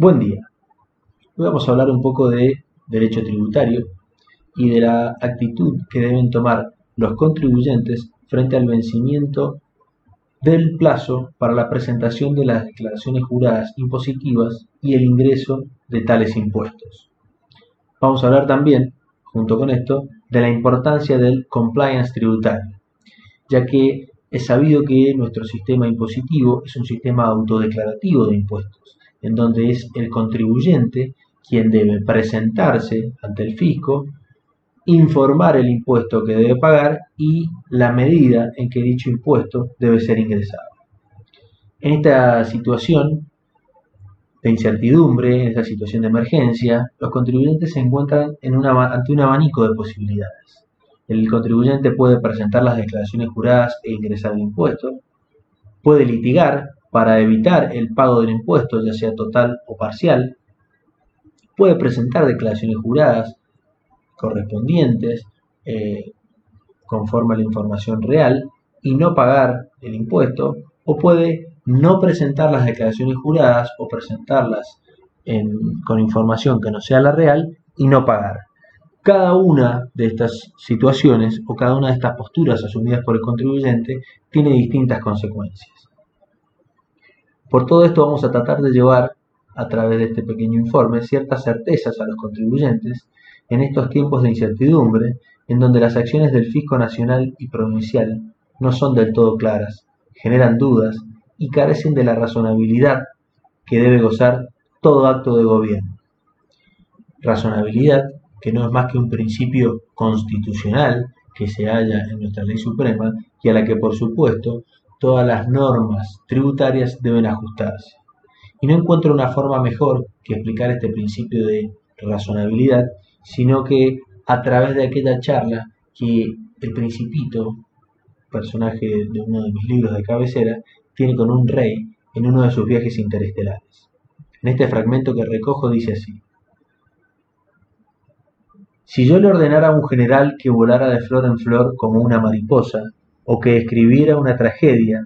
Buen día. Hoy vamos a hablar un poco de derecho tributario y de la actitud que deben tomar los contribuyentes frente al vencimiento del plazo para la presentación de las declaraciones juradas impositivas y el ingreso de tales impuestos. Vamos a hablar también, junto con esto, de la importancia del compliance tributario, ya que es sabido que nuestro sistema impositivo es un sistema autodeclarativo de impuestos, en donde es el contribuyente quien debe presentarse ante el fisco, informar el impuesto que debe pagar y la medida en que dicho impuesto debe ser ingresado. En esta situación de incertidumbre, en esta situación de emergencia, los contribuyentes se encuentran ante un abanico de posibilidades. El contribuyente puede presentar las declaraciones juradas e ingresar el impuesto, puede litigar para evitar el pago del impuesto, ya sea total o parcial, puede presentar declaraciones juradas correspondientes eh, conforme a la información real y no pagar el impuesto, o puede no presentar las declaraciones juradas o presentarlas con información que no sea la real y no pagar. Cada una de estas situaciones o cada una de estas posturas asumidas por el contribuyente tiene distintas consecuencias. Por todo esto vamos a tratar de llevar a través de este pequeño informe ciertas certezas a los contribuyentes en estos tiempos de incertidumbre en donde las acciones del fisco nacional y provincial no son del todo claras, generan dudas y carecen de la razonabilidad que debe gozar todo acto de gobierno. Razonabilidad que no es más que un principio constitucional que se halla en nuestra ley suprema y a la que por supuesto todas las normas tributarias deben ajustarse. Y no encuentro una forma mejor que explicar este principio de razonabilidad, sino que a través de aquella charla que el principito, personaje de uno de mis libros de cabecera, tiene con un rey en uno de sus viajes interestelares. En este fragmento que recojo dice así. Si yo le ordenara a un general que volara de flor en flor como una mariposa, o que escribiera una tragedia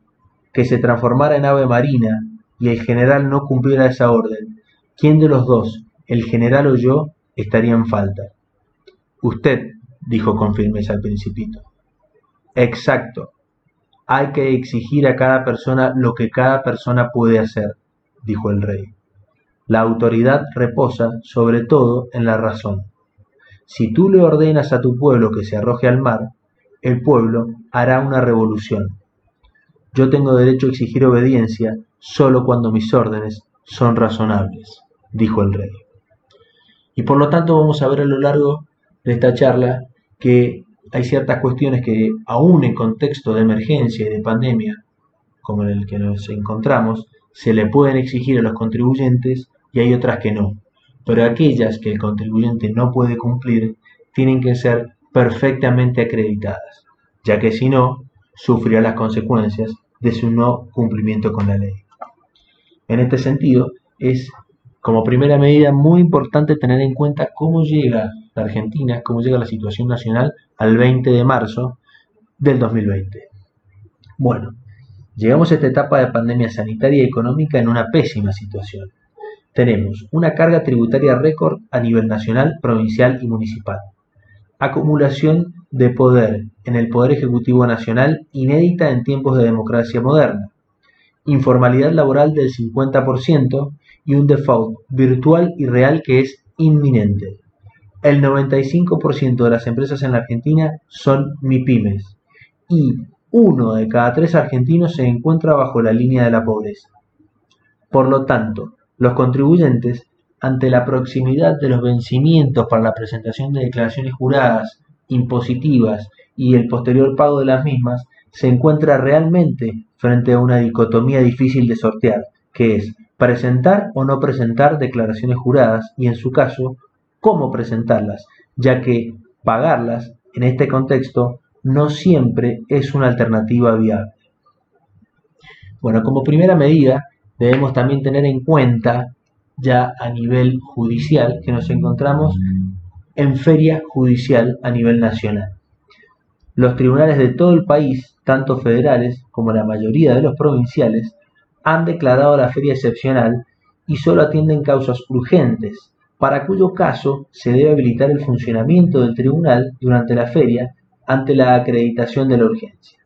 que se transformara en ave marina y el general no cumpliera esa orden, ¿quién de los dos, el general o yo, estaría en falta? Usted, dijo con firmeza el principito. Exacto. Hay que exigir a cada persona lo que cada persona puede hacer, dijo el rey. La autoridad reposa sobre todo en la razón. Si tú le ordenas a tu pueblo que se arroje al mar, el pueblo hará una revolución. Yo tengo derecho a exigir obediencia solo cuando mis órdenes son razonables, dijo el rey. Y por lo tanto vamos a ver a lo largo de esta charla que hay ciertas cuestiones que aún en contexto de emergencia y de pandemia, como en el que nos encontramos, se le pueden exigir a los contribuyentes y hay otras que no. Pero aquellas que el contribuyente no puede cumplir tienen que ser perfectamente acreditadas, ya que si no, sufrirá las consecuencias de su no cumplimiento con la ley. En este sentido, es como primera medida muy importante tener en cuenta cómo llega la Argentina, cómo llega la situación nacional al 20 de marzo del 2020. Bueno, llegamos a esta etapa de pandemia sanitaria y económica en una pésima situación. Tenemos una carga tributaria récord a nivel nacional, provincial y municipal acumulación de poder en el Poder Ejecutivo Nacional inédita en tiempos de democracia moderna, informalidad laboral del 50% y un default virtual y real que es inminente. El 95% de las empresas en la Argentina son MIPIMES y uno de cada tres argentinos se encuentra bajo la línea de la pobreza. Por lo tanto, los contribuyentes ante la proximidad de los vencimientos para la presentación de declaraciones juradas, impositivas y el posterior pago de las mismas, se encuentra realmente frente a una dicotomía difícil de sortear, que es presentar o no presentar declaraciones juradas y en su caso, cómo presentarlas, ya que pagarlas en este contexto no siempre es una alternativa viable. Bueno, como primera medida debemos también tener en cuenta ya a nivel judicial, que nos encontramos en feria judicial a nivel nacional. Los tribunales de todo el país, tanto federales como la mayoría de los provinciales, han declarado la feria excepcional y solo atienden causas urgentes, para cuyo caso se debe habilitar el funcionamiento del tribunal durante la feria ante la acreditación de la urgencia.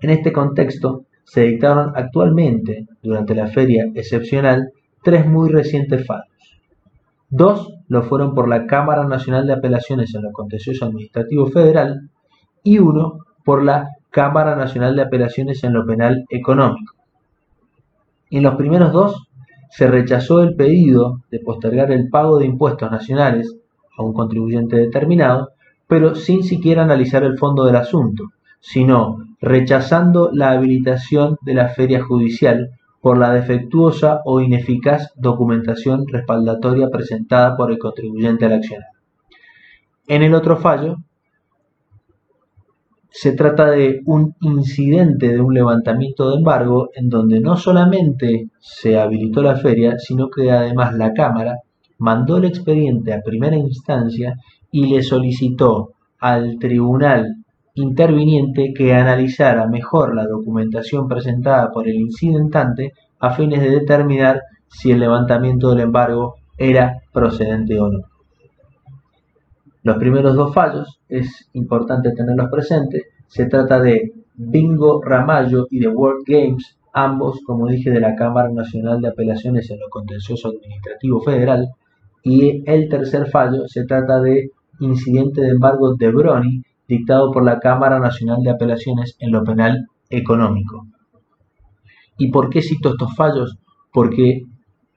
En este contexto, se dictaron actualmente, durante la feria excepcional, tres muy recientes fallos. Dos lo fueron por la Cámara Nacional de Apelaciones en lo Contencioso Administrativo Federal y uno por la Cámara Nacional de Apelaciones en lo Penal Económico. En los primeros dos se rechazó el pedido de postergar el pago de impuestos nacionales a un contribuyente determinado, pero sin siquiera analizar el fondo del asunto, sino rechazando la habilitación de la feria judicial por la defectuosa o ineficaz documentación respaldatoria presentada por el contribuyente al accionar. En el otro fallo, se trata de un incidente de un levantamiento de embargo en donde no solamente se habilitó la feria, sino que además la Cámara mandó el expediente a primera instancia y le solicitó al tribunal interviniente que analizara mejor la documentación presentada por el incidentante a fines de determinar si el levantamiento del embargo era procedente o no. Los primeros dos fallos es importante tenerlos presentes. Se trata de Bingo Ramallo y de World Games, ambos, como dije, de la Cámara Nacional de Apelaciones en lo Contencioso Administrativo Federal. Y el tercer fallo se trata de Incidente de Embargo de Brony, dictado por la Cámara Nacional de Apelaciones en lo Penal Económico. ¿Y por qué cito estos fallos? Porque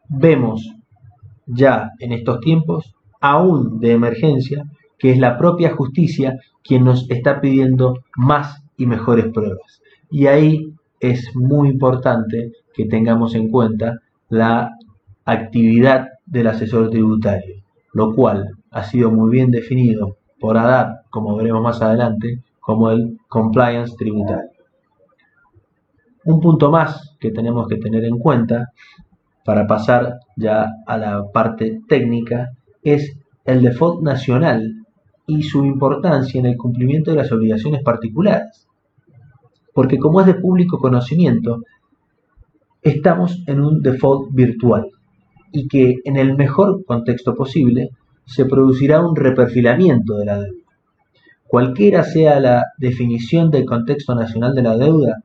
vemos ya en estos tiempos, aún de emergencia, que es la propia justicia quien nos está pidiendo más y mejores pruebas. Y ahí es muy importante que tengamos en cuenta la actividad del asesor tributario, lo cual ha sido muy bien definido por ADAP, como veremos más adelante, como el compliance tributario. Un punto más que tenemos que tener en cuenta para pasar ya a la parte técnica es el default nacional y su importancia en el cumplimiento de las obligaciones particulares. Porque como es de público conocimiento, estamos en un default virtual y que en el mejor contexto posible se producirá un reperfilamiento de la deuda. Cualquiera sea la definición del contexto nacional de la deuda,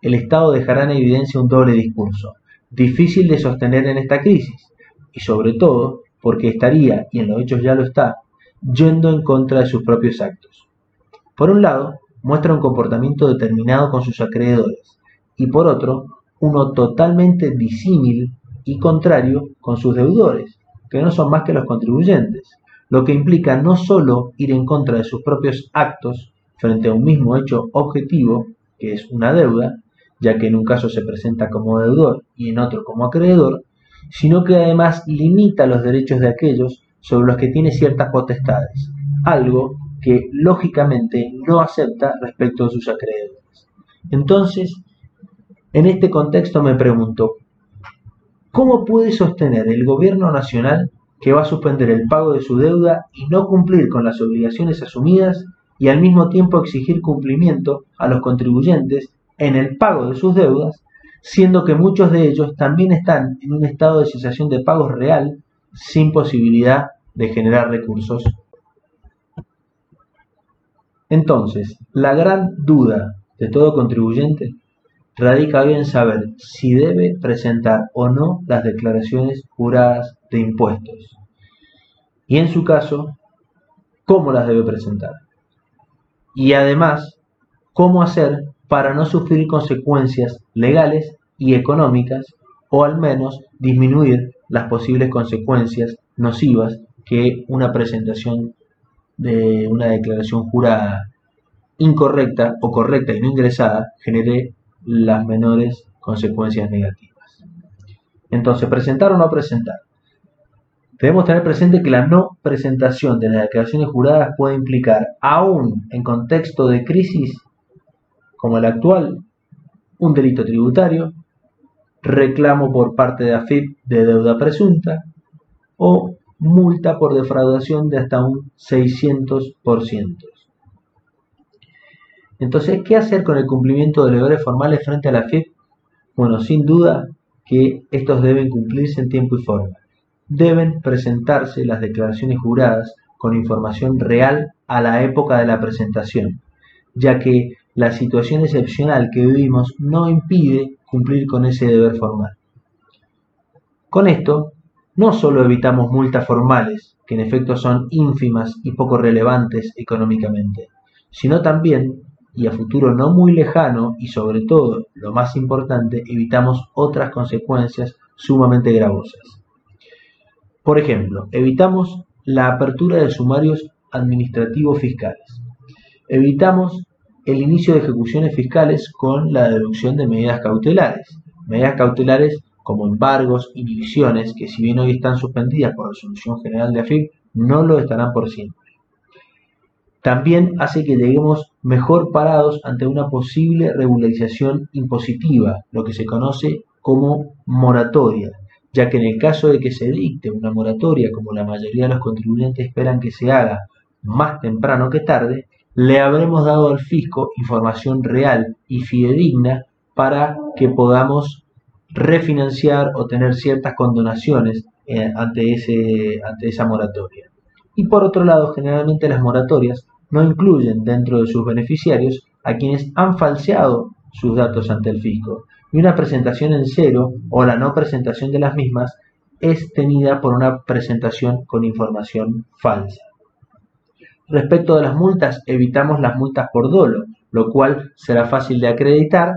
el Estado dejará en evidencia un doble discurso, difícil de sostener en esta crisis, y sobre todo porque estaría, y en los hechos ya lo está, yendo en contra de sus propios actos. Por un lado, muestra un comportamiento determinado con sus acreedores, y por otro, uno totalmente disímil y contrario con sus deudores, que no son más que los contribuyentes, lo que implica no solo ir en contra de sus propios actos frente a un mismo hecho objetivo, que es una deuda, ya que en un caso se presenta como deudor y en otro como acreedor, sino que además limita los derechos de aquellos sobre los que tiene ciertas potestades, algo que lógicamente no acepta respecto a sus acreedores. Entonces, en este contexto me pregunto, ¿Cómo puede sostener el gobierno nacional que va a suspender el pago de su deuda y no cumplir con las obligaciones asumidas y al mismo tiempo exigir cumplimiento a los contribuyentes en el pago de sus deudas, siendo que muchos de ellos también están en un estado de cesación de pagos real sin posibilidad de generar recursos? Entonces, la gran duda de todo contribuyente radica hoy en saber si debe presentar o no las declaraciones juradas de impuestos y en su caso, cómo las debe presentar. Y además, cómo hacer para no sufrir consecuencias legales y económicas o al menos disminuir las posibles consecuencias nocivas que una presentación de una declaración jurada incorrecta o correcta y no ingresada genere las menores consecuencias negativas. Entonces, presentar o no presentar. Debemos tener presente que la no presentación de las declaraciones juradas puede implicar, aún en contexto de crisis como el actual, un delito tributario, reclamo por parte de AFIP de deuda presunta o multa por defraudación de hasta un 600%. Entonces, ¿qué hacer con el cumplimiento de deberes formales frente a la FIP? Bueno, sin duda que estos deben cumplirse en tiempo y forma. Deben presentarse las declaraciones juradas con información real a la época de la presentación, ya que la situación excepcional que vivimos no impide cumplir con ese deber formal. Con esto, no solo evitamos multas formales, que en efecto son ínfimas y poco relevantes económicamente, sino también, y a futuro no muy lejano, y sobre todo, lo más importante, evitamos otras consecuencias sumamente gravosas. Por ejemplo, evitamos la apertura de sumarios administrativos fiscales. Evitamos el inicio de ejecuciones fiscales con la deducción de medidas cautelares. Medidas cautelares como embargos, inhibiciones, que si bien hoy están suspendidas por resolución general de AFIP, no lo estarán por siempre. También hace que lleguemos mejor parados ante una posible regularización impositiva, lo que se conoce como moratoria, ya que en el caso de que se dicte una moratoria, como la mayoría de los contribuyentes esperan que se haga más temprano que tarde, le habremos dado al fisco información real y fidedigna para que podamos refinanciar o tener ciertas condonaciones eh, ante, ese, ante esa moratoria. Y por otro lado, generalmente las moratorias no incluyen dentro de sus beneficiarios a quienes han falseado sus datos ante el fisco. Y una presentación en cero o la no presentación de las mismas es tenida por una presentación con información falsa. Respecto de las multas, evitamos las multas por dolo, lo cual será fácil de acreditar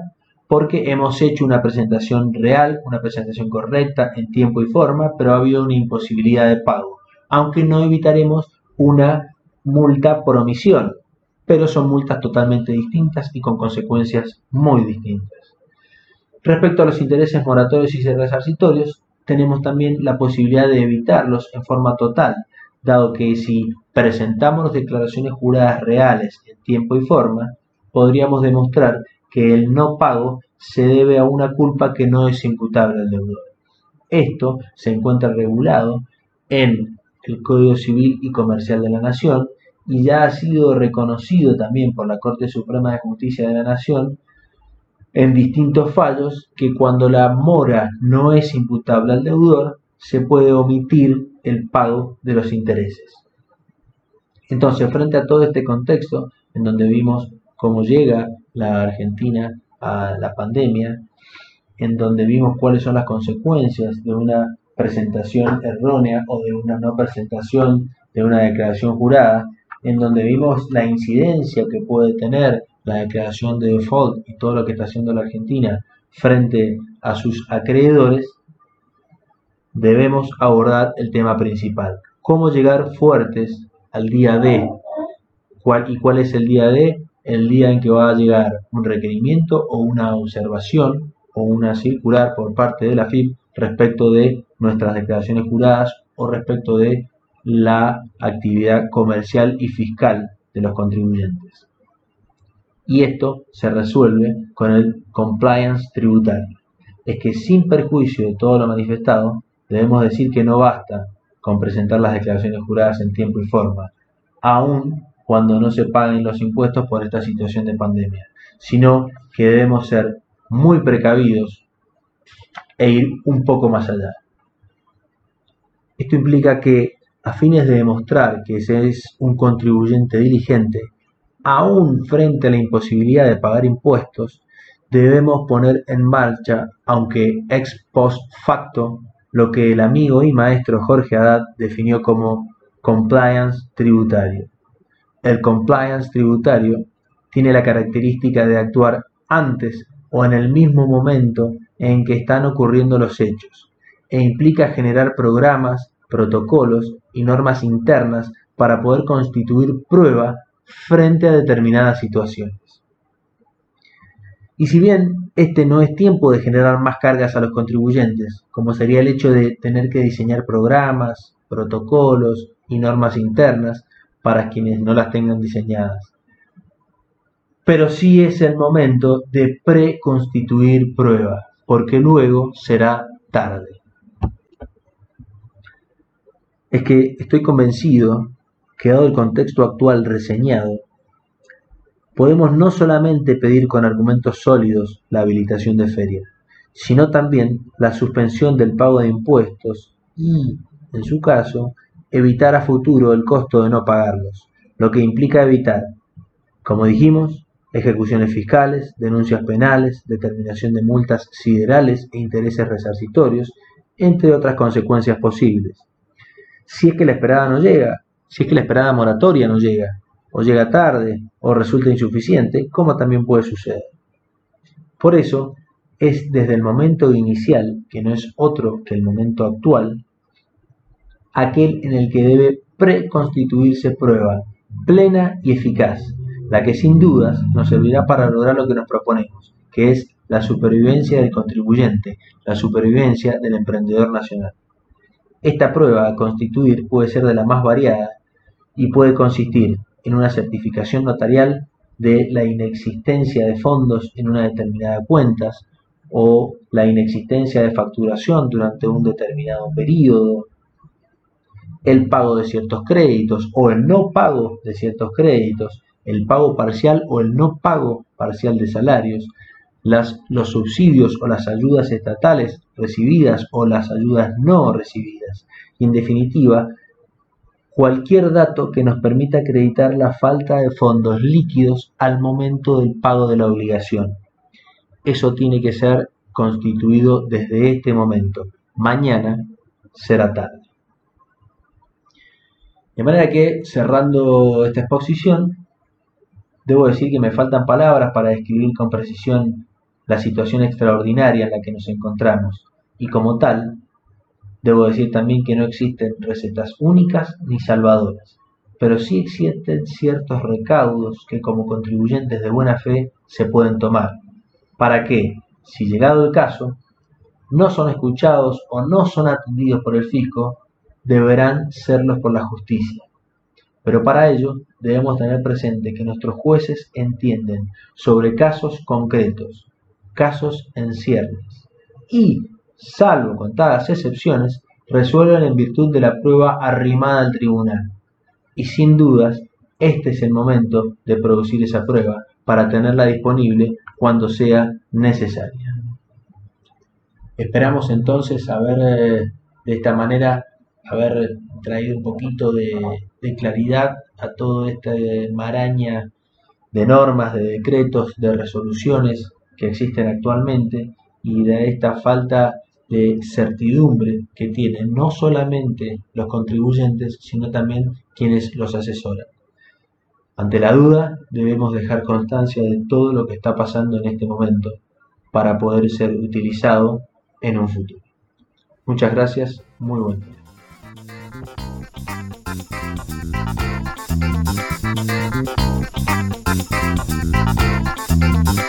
porque hemos hecho una presentación real, una presentación correcta en tiempo y forma, pero ha habido una imposibilidad de pago, aunque no evitaremos una multa por omisión, pero son multas totalmente distintas y con consecuencias muy distintas. Respecto a los intereses moratorios y resarcitorios, tenemos también la posibilidad de evitarlos en forma total, dado que si presentamos declaraciones juradas reales en tiempo y forma, podríamos demostrar que el no pago se debe a una culpa que no es imputable al deudor. Esto se encuentra regulado en el Código Civil y Comercial de la Nación y ya ha sido reconocido también por la Corte Suprema de Justicia de la Nación en distintos fallos que cuando la mora no es imputable al deudor, se puede omitir el pago de los intereses. Entonces, frente a todo este contexto, en donde vimos cómo llega la Argentina a la pandemia, en donde vimos cuáles son las consecuencias de una presentación errónea o de una no presentación de una declaración jurada, en donde vimos la incidencia que puede tener la declaración de default y todo lo que está haciendo la Argentina frente a sus acreedores, debemos abordar el tema principal. Cómo llegar fuertes al día D. ¿Cuál, ¿Y cuál es el día D? El día en que va a llegar un requerimiento o una observación o una circular por parte de la FIP respecto de nuestras declaraciones juradas o respecto de la actividad comercial y fiscal de los contribuyentes. Y esto se resuelve con el compliance tributario. Es que sin perjuicio de todo lo manifestado, debemos decir que no basta con presentar las declaraciones juradas en tiempo y forma, aun cuando no se paguen los impuestos por esta situación de pandemia, sino que debemos ser muy precavidos e ir un poco más allá. Esto implica que, a fines de demostrar que se es un contribuyente diligente, aún frente a la imposibilidad de pagar impuestos, debemos poner en marcha, aunque ex post facto, lo que el amigo y maestro Jorge Haddad definió como compliance tributario. El compliance tributario tiene la característica de actuar antes o en el mismo momento en que están ocurriendo los hechos, e implica generar programas, protocolos y normas internas para poder constituir prueba frente a determinadas situaciones. Y si bien este no es tiempo de generar más cargas a los contribuyentes, como sería el hecho de tener que diseñar programas, protocolos y normas internas para quienes no las tengan diseñadas. Pero sí es el momento de preconstituir pruebas, porque luego será tarde. Es que estoy convencido que dado el contexto actual reseñado, podemos no solamente pedir con argumentos sólidos la habilitación de feria, sino también la suspensión del pago de impuestos y, en su caso, evitar a futuro el costo de no pagarlos, lo que implica evitar, como dijimos, ejecuciones fiscales, denuncias penales, determinación de multas siderales e intereses resarcitorios, entre otras consecuencias posibles. Si es que la esperada no llega, si es que la esperada moratoria no llega, o llega tarde, o resulta insuficiente, como también puede suceder. Por eso, es desde el momento inicial, que no es otro que el momento actual, aquel en el que debe preconstituirse prueba plena y eficaz, la que sin dudas nos servirá para lograr lo que nos proponemos, que es la supervivencia del contribuyente, la supervivencia del emprendedor nacional. Esta prueba a constituir puede ser de la más variada y puede consistir en una certificación notarial de la inexistencia de fondos en una determinada cuenta o la inexistencia de facturación durante un determinado periodo, el pago de ciertos créditos o el no pago de ciertos créditos, el pago parcial o el no pago parcial de salarios, las, los subsidios o las ayudas estatales recibidas o las ayudas no recibidas. Y en definitiva, cualquier dato que nos permita acreditar la falta de fondos líquidos al momento del pago de la obligación. Eso tiene que ser constituido desde este momento. Mañana será tarde. De manera que, cerrando esta exposición, debo decir que me faltan palabras para describir con precisión la situación extraordinaria en la que nos encontramos, y como tal, debo decir también que no existen recetas únicas ni salvadoras, pero sí existen ciertos recaudos que como contribuyentes de buena fe se pueden tomar, para que, si llegado el caso, no son escuchados o no son atendidos por el fisco, deberán serlos por la justicia. Pero para ello debemos tener presente que nuestros jueces entienden sobre casos concretos, casos en ciernes, y, salvo contadas excepciones, resuelven en virtud de la prueba arrimada al tribunal. Y sin dudas, este es el momento de producir esa prueba para tenerla disponible cuando sea necesaria. Esperamos entonces haber eh, de esta manera haber traído un poquito de, claridad a toda esta maraña de normas, de decretos, de resoluciones que existen actualmente y de esta falta de certidumbre que tienen no solamente los contribuyentes, sino también quienes los asesoran. Ante la duda, debemos dejar constancia de todo lo que está pasando en este momento para poder ser utilizado en un futuro. Muchas gracias, muy buen día.